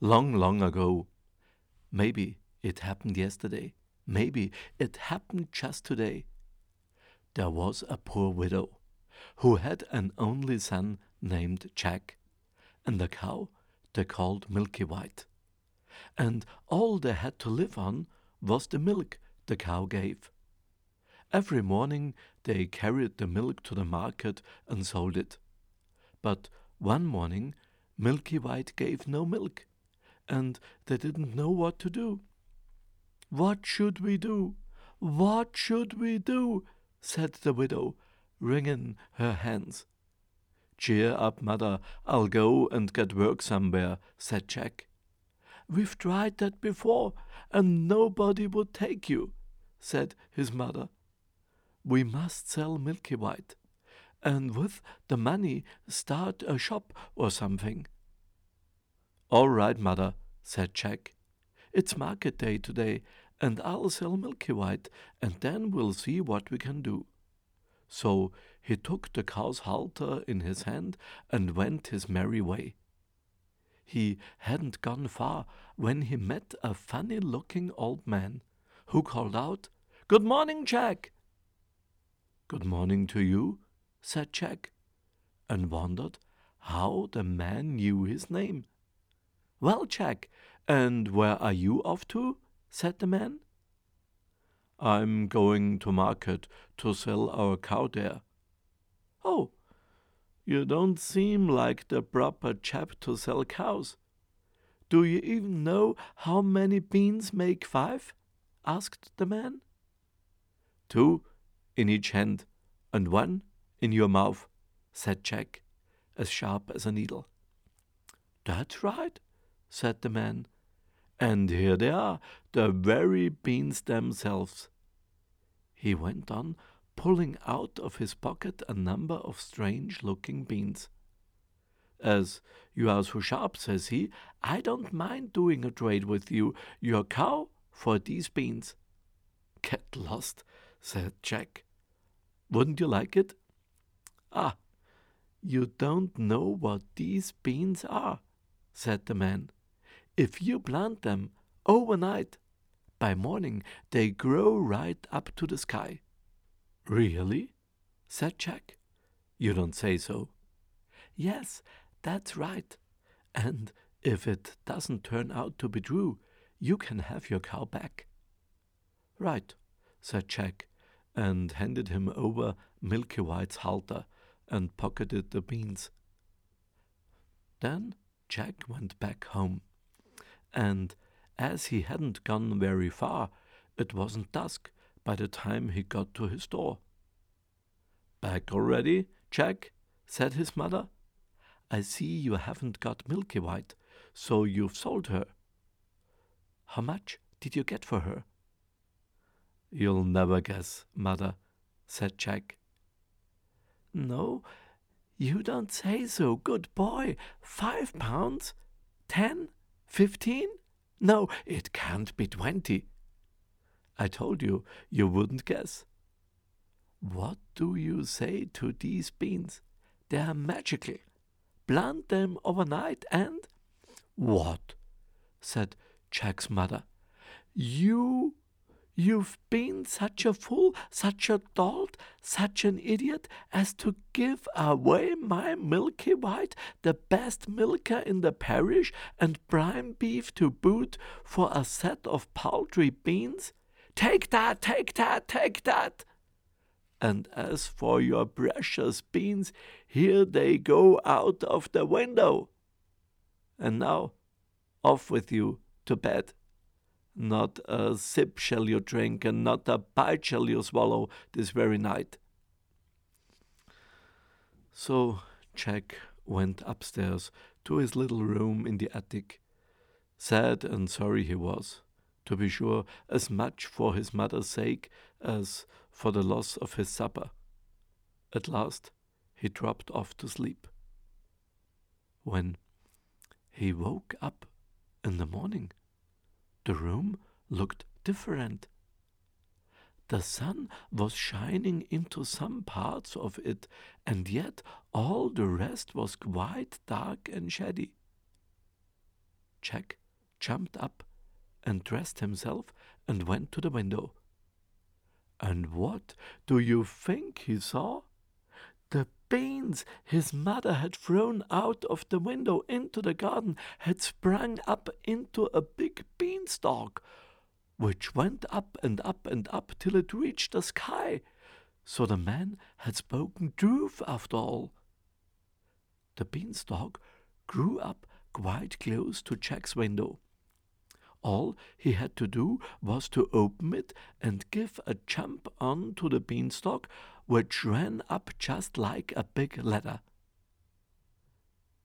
long, long ago. Maybe it happened yesterday. Maybe it happened just today. There was a poor widow who had an only son named Jack, and a cow they called Milky White. And all they had to live on was the milk the cow gave. Every morning they carried the milk to the market and sold it. But one morning Milky White gave no milk, and they didn't know what to do. What should we do? What should we do? said the widow, wringing her hands. Cheer up, mother, I'll go and get work somewhere, said Jack. We've tried that before, and nobody would take you, said his mother. We must sell Milky White, and with the money start a shop or something. All right, mother, said Jack. It's market day today, and I'll sell Milky White, and then we'll see what we can do. So he took the cow's halter in his hand and went his merry way. He hadn't gone far when he met a funny looking old man who called out, Good morning, Jack! Good morning to you, said Jack, and wondered how the man knew his name. Well, Jack, and where are you off to? said the man. I'm going to market to sell our cow there. Oh, you don't seem like the proper chap to sell cows. Do you even know how many beans make five? asked the man. Two in each hand, and one in your mouth, said Jack, as sharp as a needle. That's right, said the man. And here they are, the very beans themselves. He went on, pulling out of his pocket a number of strange looking beans. As you are so sharp, says he, I don't mind doing a trade with you, your cow, for these beans. Get lost, said Jack. Wouldn't you like it? Ah, you don't know what these beans are, said the man. If you plant them overnight, by morning they grow right up to the sky. Really? said Jack. You don't say so. Yes, that's right. And if it doesn't turn out to be true, you can have your cow back. Right, said Jack, and handed him over Milky White's halter and pocketed the beans. Then Jack went back home and as he hadn't gone very far, it wasn't dusk by the time he got to his door. Back already, Jack? said his mother. I see you haven't got Milky White, so you've sold her. How much did you get for her? You'll never guess, mother, said Jack. No, you don't say so, good boy. Five pounds? Ten? Fifteen? No, it can't be twenty. I told you you wouldn't guess. What do you say to these beans? They are magical. Plant them overnight and. What? said Jack's mother. You You've been such a fool, such a dolt, such an idiot as to give away my Milky White, the best milker in the parish, and prime beef to boot for a set of paltry beans? Take that, take that, take that! And as for your precious beans, here they go out of the window. And now, off with you to bed. Not a sip shall you drink, and not a bite shall you swallow this very night. So Jack went upstairs to his little room in the attic. Sad and sorry he was, to be sure, as much for his mother's sake as for the loss of his supper. At last he dropped off to sleep. When he woke up in the morning, the room looked different. The sun was shining into some parts of it, and yet all the rest was quite dark and shady. Jack jumped up and dressed himself and went to the window. And what do you think he saw? The beans his mother had thrown out of the window into the garden had sprung up into a big beanstalk, which went up and up and up till it reached the sky. So the man had spoken truth after all. The beanstalk grew up quite close to Jack's window. All he had to do was to open it and give a jump on to the beanstalk, which ran up just like a big ladder.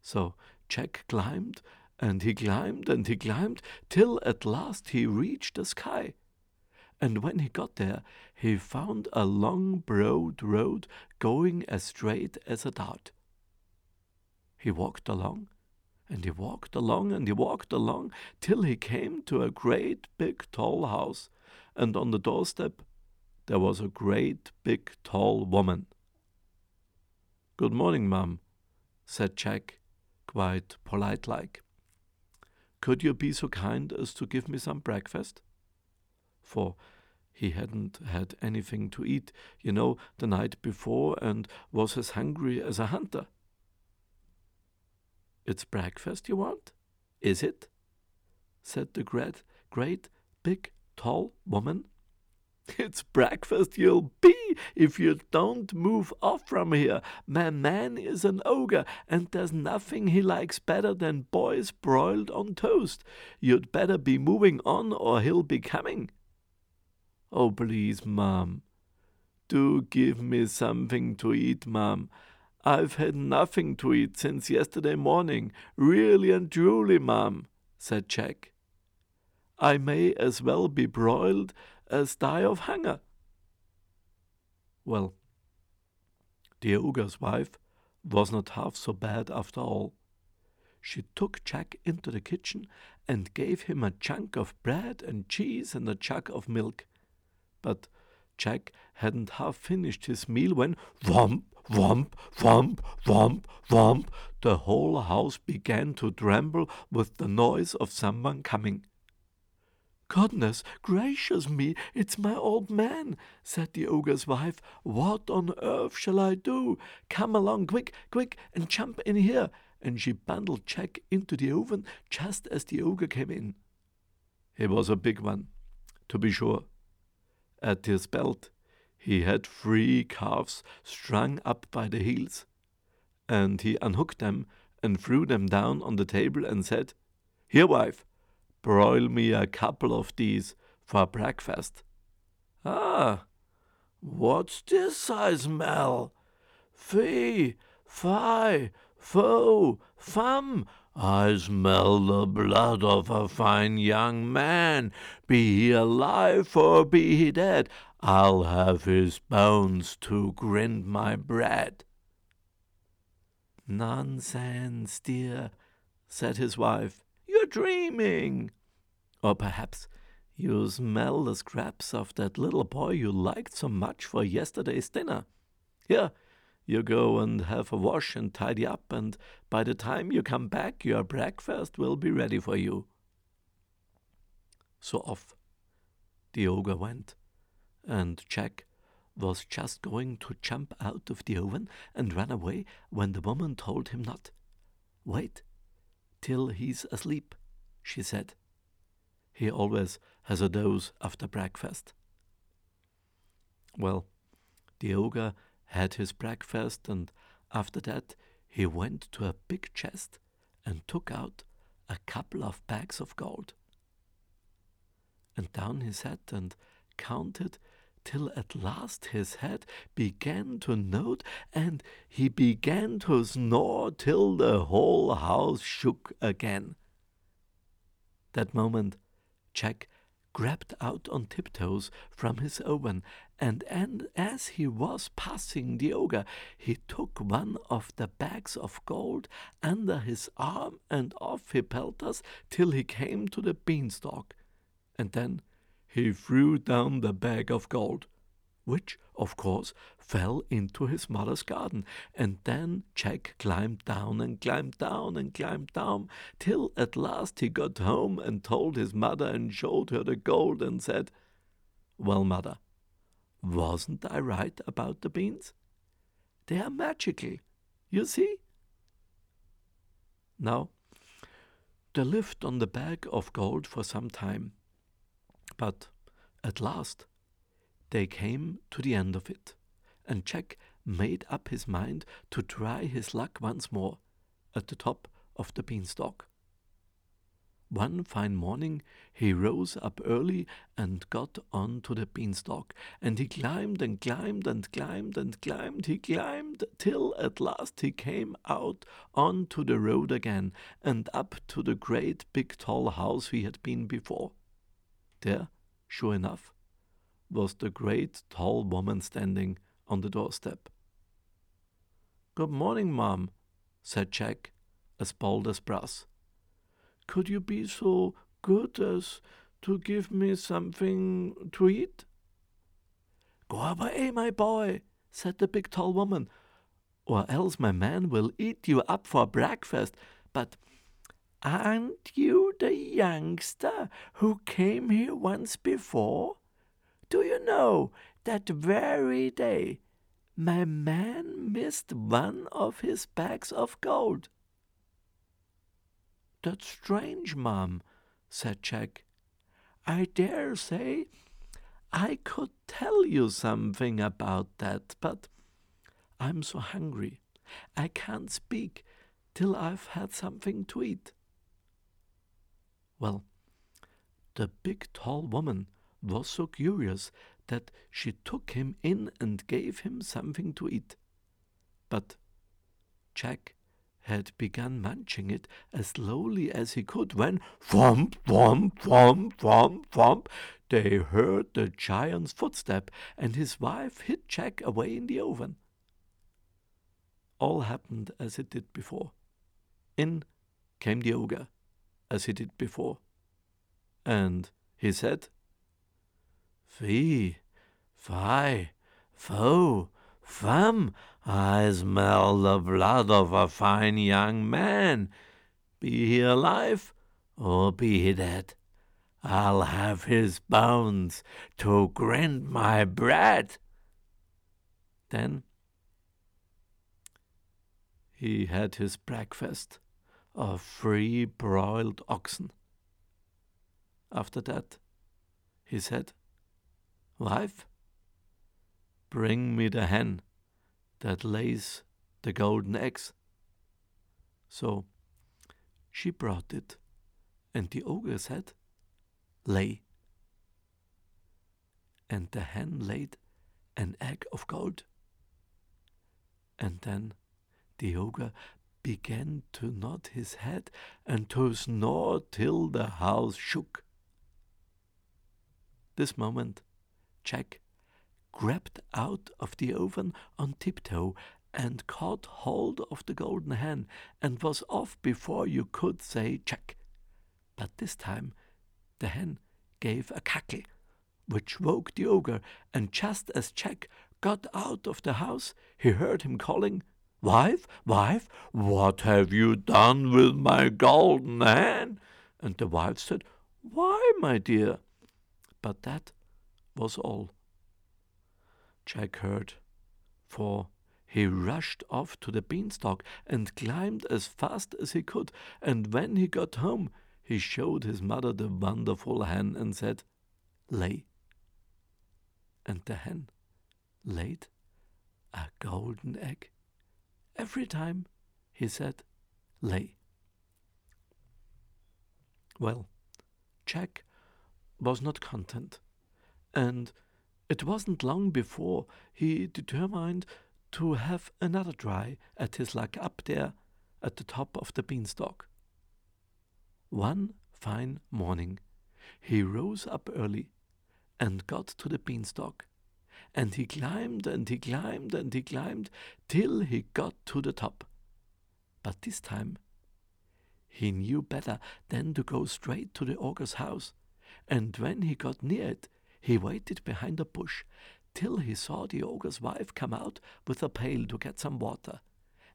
So Jack climbed and he climbed and he climbed till at last he reached the sky. And when he got there, he found a long, broad road going as straight as a dart. He walked along and he walked along and he walked along till he came to a great big tall house, and on the doorstep there was a great big tall woman. Good morning, ma'am, said Jack, quite polite like. Could you be so kind as to give me some breakfast? For he hadn't had anything to eat, you know, the night before, and was as hungry as a hunter. It's breakfast you want? Is it? said the great, great, big, tall woman. It's breakfast you'll be if you don't move off from here. My man is an ogre, and there's nothing he likes better than boys broiled on toast. You'd better be moving on, or he'll be coming. Oh, please, ma'am, do give me something to eat, ma'am. I've had nothing to eat since yesterday morning, really and truly, ma'am, said Jack. I may as well be broiled as die of hunger. Well, the ogre's wife was not half so bad after all. She took Jack into the kitchen and gave him a chunk of bread and cheese and a jug of milk. But Jack hadn't half finished his meal when whomp Whomp, whomp, whomp, whomp. The whole house began to tremble with the noise of someone coming. Goodness gracious me, it's my old man, said the ogre's wife. What on earth shall I do? Come along quick, quick, and jump in here. And she bundled Jack into the oven just as the ogre came in. He was a big one, to be sure. At his belt he had three calves strung up by the heels, and he unhooked them and threw them down on the table and said, Here, wife, broil me a couple of these for breakfast. Ah, what's this I smell? Fee, fi, fo, fum, I smell the blood of a fine young man. Be he alive or be he dead, I'll have his bones to grind my bread. Nonsense, dear, said his wife. Dreaming. Or perhaps you smell the scraps of that little boy you liked so much for yesterday's dinner. Here, you go and have a wash and tidy up, and by the time you come back, your breakfast will be ready for you. So off the ogre went, and Jack was just going to jump out of the oven and run away when the woman told him not. Wait till he's asleep, she said. He always has a doze after breakfast. Well, the ogre had his breakfast, and after that he went to a big chest and took out a couple of bags of gold. And down he sat and counted till at last his head began to nod, and he began to snore till the whole house shook again. That moment Jack grabbed out on tiptoes from his oven, and, and as he was passing the ogre, he took one of the bags of gold under his arm, and off he pelters till he came to the beanstalk, and then he threw down the bag of gold. which, of course, fell into his mother's garden. And then Jack climbed down and climbed down and climbed down, till at last he got home and told his mother and showed her the gold and said, Well, mother, wasn't I right about the beans? They are magical, you see? Now, they lived on the bag of gold for some time, but at last they came to the end of it, and Jack made up his mind to try his luck once more at the top of the beanstalk. One fine morning he rose up early and got on to the beanstalk, and he climbed and climbed and climbed and climbed. He climbed till at last he came out on to the road again and up to the great big tall house he had been before. There, sure enough, was the great tall woman standing on the doorstep. Good morning, ma'am, said Jack, as bold as brass. Could you be so good as to give me something to eat? Go away, my boy, said the big tall woman, or else my man will eat you up for breakfast. But aren't you the youngster who came here once before? Do you know that very day my man missed one of his bags of gold? That's strange, ma'am, said Jack. I dare say I could tell you something about that, but I'm so hungry I can't speak till I've had something to eat. Well, the big tall woman was so curious that she took him in and gave him something to eat. But Jack had begun munching it as slowly as he could when thump, thump, thump, thump, thump, they heard the giant's footstep, and his wife hid Jack away in the oven. All happened as it did before. In came the ogre, as he did before. And he said, Fee, fi, fo, fum, I smell the blood of a fine young man. Be he alive or be he dead, I'll have his bones to grind my bread. Then he had his breakfast of free broiled oxen. After that, he said, Wife, bring me the hen that lays the golden eggs. So she brought it, and the ogre said, Lay. And the hen laid an egg of gold. And then the ogre began to nod his head and to snore till the house shook. This moment, Jack grabbed out of the oven on tiptoe and caught hold of the golden hen and was off before you could say check. But this time the hen gave a cackle, which woke the ogre, and just as Jack got out of the house, he heard him calling, Wife, wife, what have you done with my golden hen? And the wife said, Why, my dear? But that was all. Jack heard, for he rushed off to the beanstalk and climbed as fast as he could, and when he got home, he showed his mother the wonderful hen and said, Lay. And the hen laid a golden egg. Every time he said, Lay. Well, Jack was not content, and it wasn't long before he determined to have another try at his luck up there at the top of the beanstalk. One fine morning, he rose up early and got to the beanstalk, and he climbed and he climbed and he climbed till he got to the top. But this time he knew better than to go straight to the ogre's house, and when he got near it, he waited behind a bush till he saw the ogre's wife come out with a pail to get some water,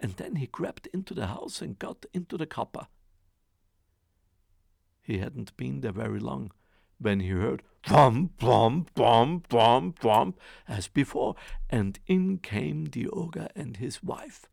and then he crept into the house and got into the copper. He hadn't been there very long when he heard thump, thump, thump, thump, thump, as before, and in came the ogre and his wife.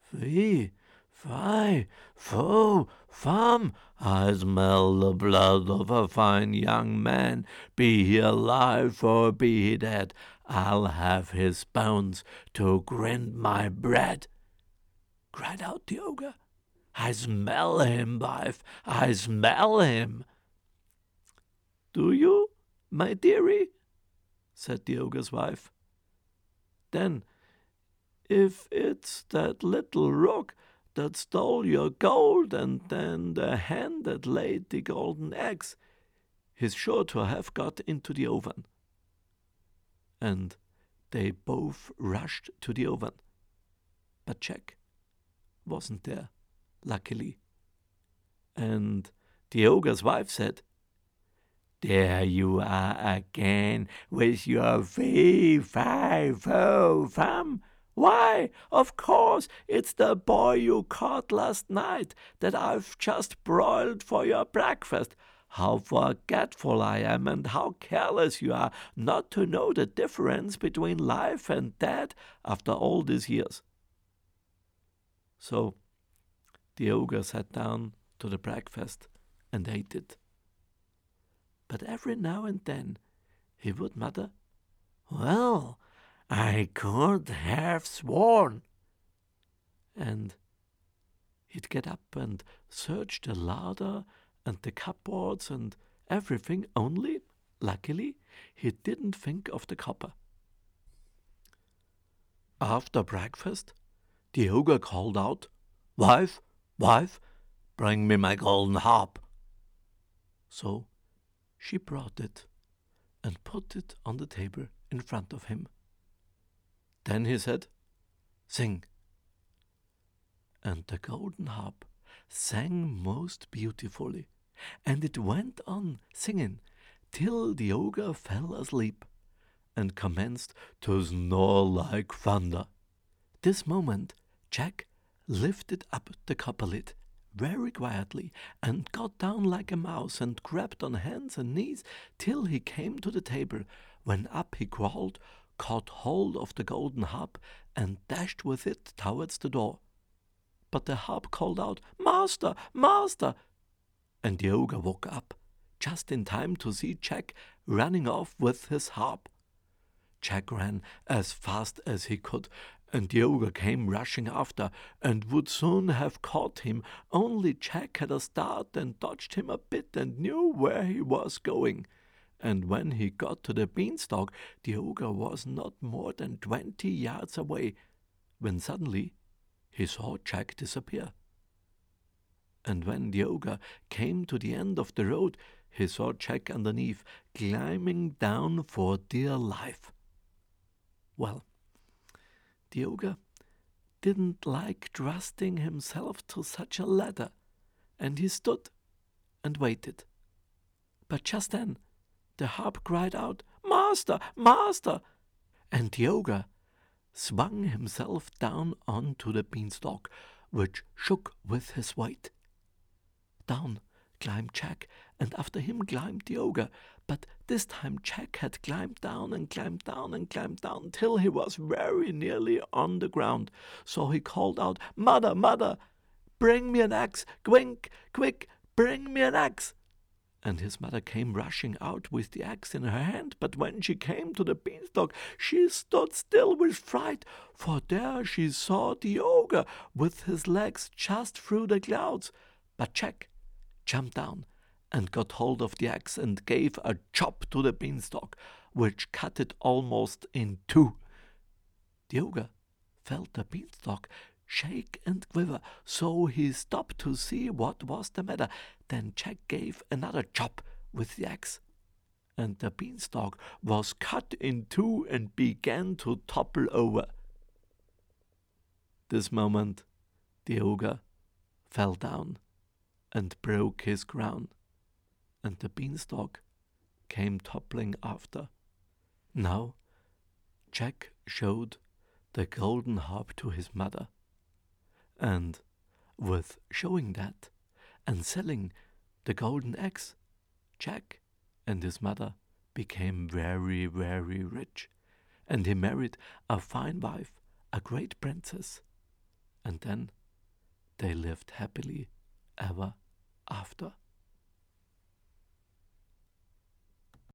Fee, fi, fo, fum, I smell the blood of a fine young man, be he alive or be he dead, I'll have his bones to grind my bread. cried out the ogre. I smell him, wife, I smell him. Do you, my dearie? said the ogre's wife. Then, if it's that little rook that stole your gold and then the hen that laid the golden eggs, is sure to have got into the oven. And they both rushed to the oven. But Jack wasn't there luckily. And the ogre's wife said, There you are again with your fee, fi, fo, oh fum. Why, of course, it's the boy you caught last night that I've just broiled for your breakfast. How forgetful I am, and how careless you are not to know the difference between life and death after all these years. So the ogre sat down to the breakfast and ate it. But every now and then he would mutter, Well, I could have sworn. And he'd get up and search the larder and the cupboards and everything, only, luckily, he didn't think of the copper. After breakfast, the ogre called out, Wife, Wife, bring me my golden harp. So she brought it and put it on the table in front of him. Then he said, Sing. And the golden harp sang most beautifully, and it went on singing till the ogre fell asleep and commenced to snore like thunder. This moment Jack lifted up the copper lid very quietly and got down like a mouse and crept on hands and knees till he came to the table, when up he crawled, caught hold of the golden harp, and dashed with it towards the door. But the harp called out, Master, master! And the ogre woke up, just in time to see Jack running off with his harp. Jack ran as fast as he could, and the ogre came rushing after, and would soon have caught him, only Jack had a start and dodged him a bit and knew where he was going. And when he got to the beanstalk, the ogre was not more than twenty yards away, when suddenly he saw Jack disappear. And when the ogre came to the end of the road, he saw Jack underneath, climbing down for dear life. Well, the ogre didn't like trusting himself to such a ladder, and he stood and waited. But just then the harp cried out, Master, Master! And the ogre swung himself down onto the beanstalk, which shook with his weight. Down climbed Jack, and after him climbed the ogre, but this time Jack had climbed down and climbed down and climbed down till he was very nearly on the ground. So he called out, Mother, mother, bring me an axe, quick, quick, bring me an axe. And his mother came rushing out with the axe in her hand, but when she came to the beanstalk, she stood still with fright, for there she saw the ogre with his legs just through the clouds. But Jack jumped down and got hold of the axe and gave a chop to the beanstalk, which cut it almost in two. The ogre felt the beanstalk shake and quiver, so he stopped to see what was the matter. Then Jack gave another chop with the axe, and the beanstalk was cut in two and began to topple over. This moment, the ogre fell down and broke his crown and the beanstalk came toppling after. Now, Jack showed the golden harp to his mother, and with showing that and selling the golden eggs, Jack and his mother became very, very rich, and he married a fine wife, a great princess, and then they lived happily ever after.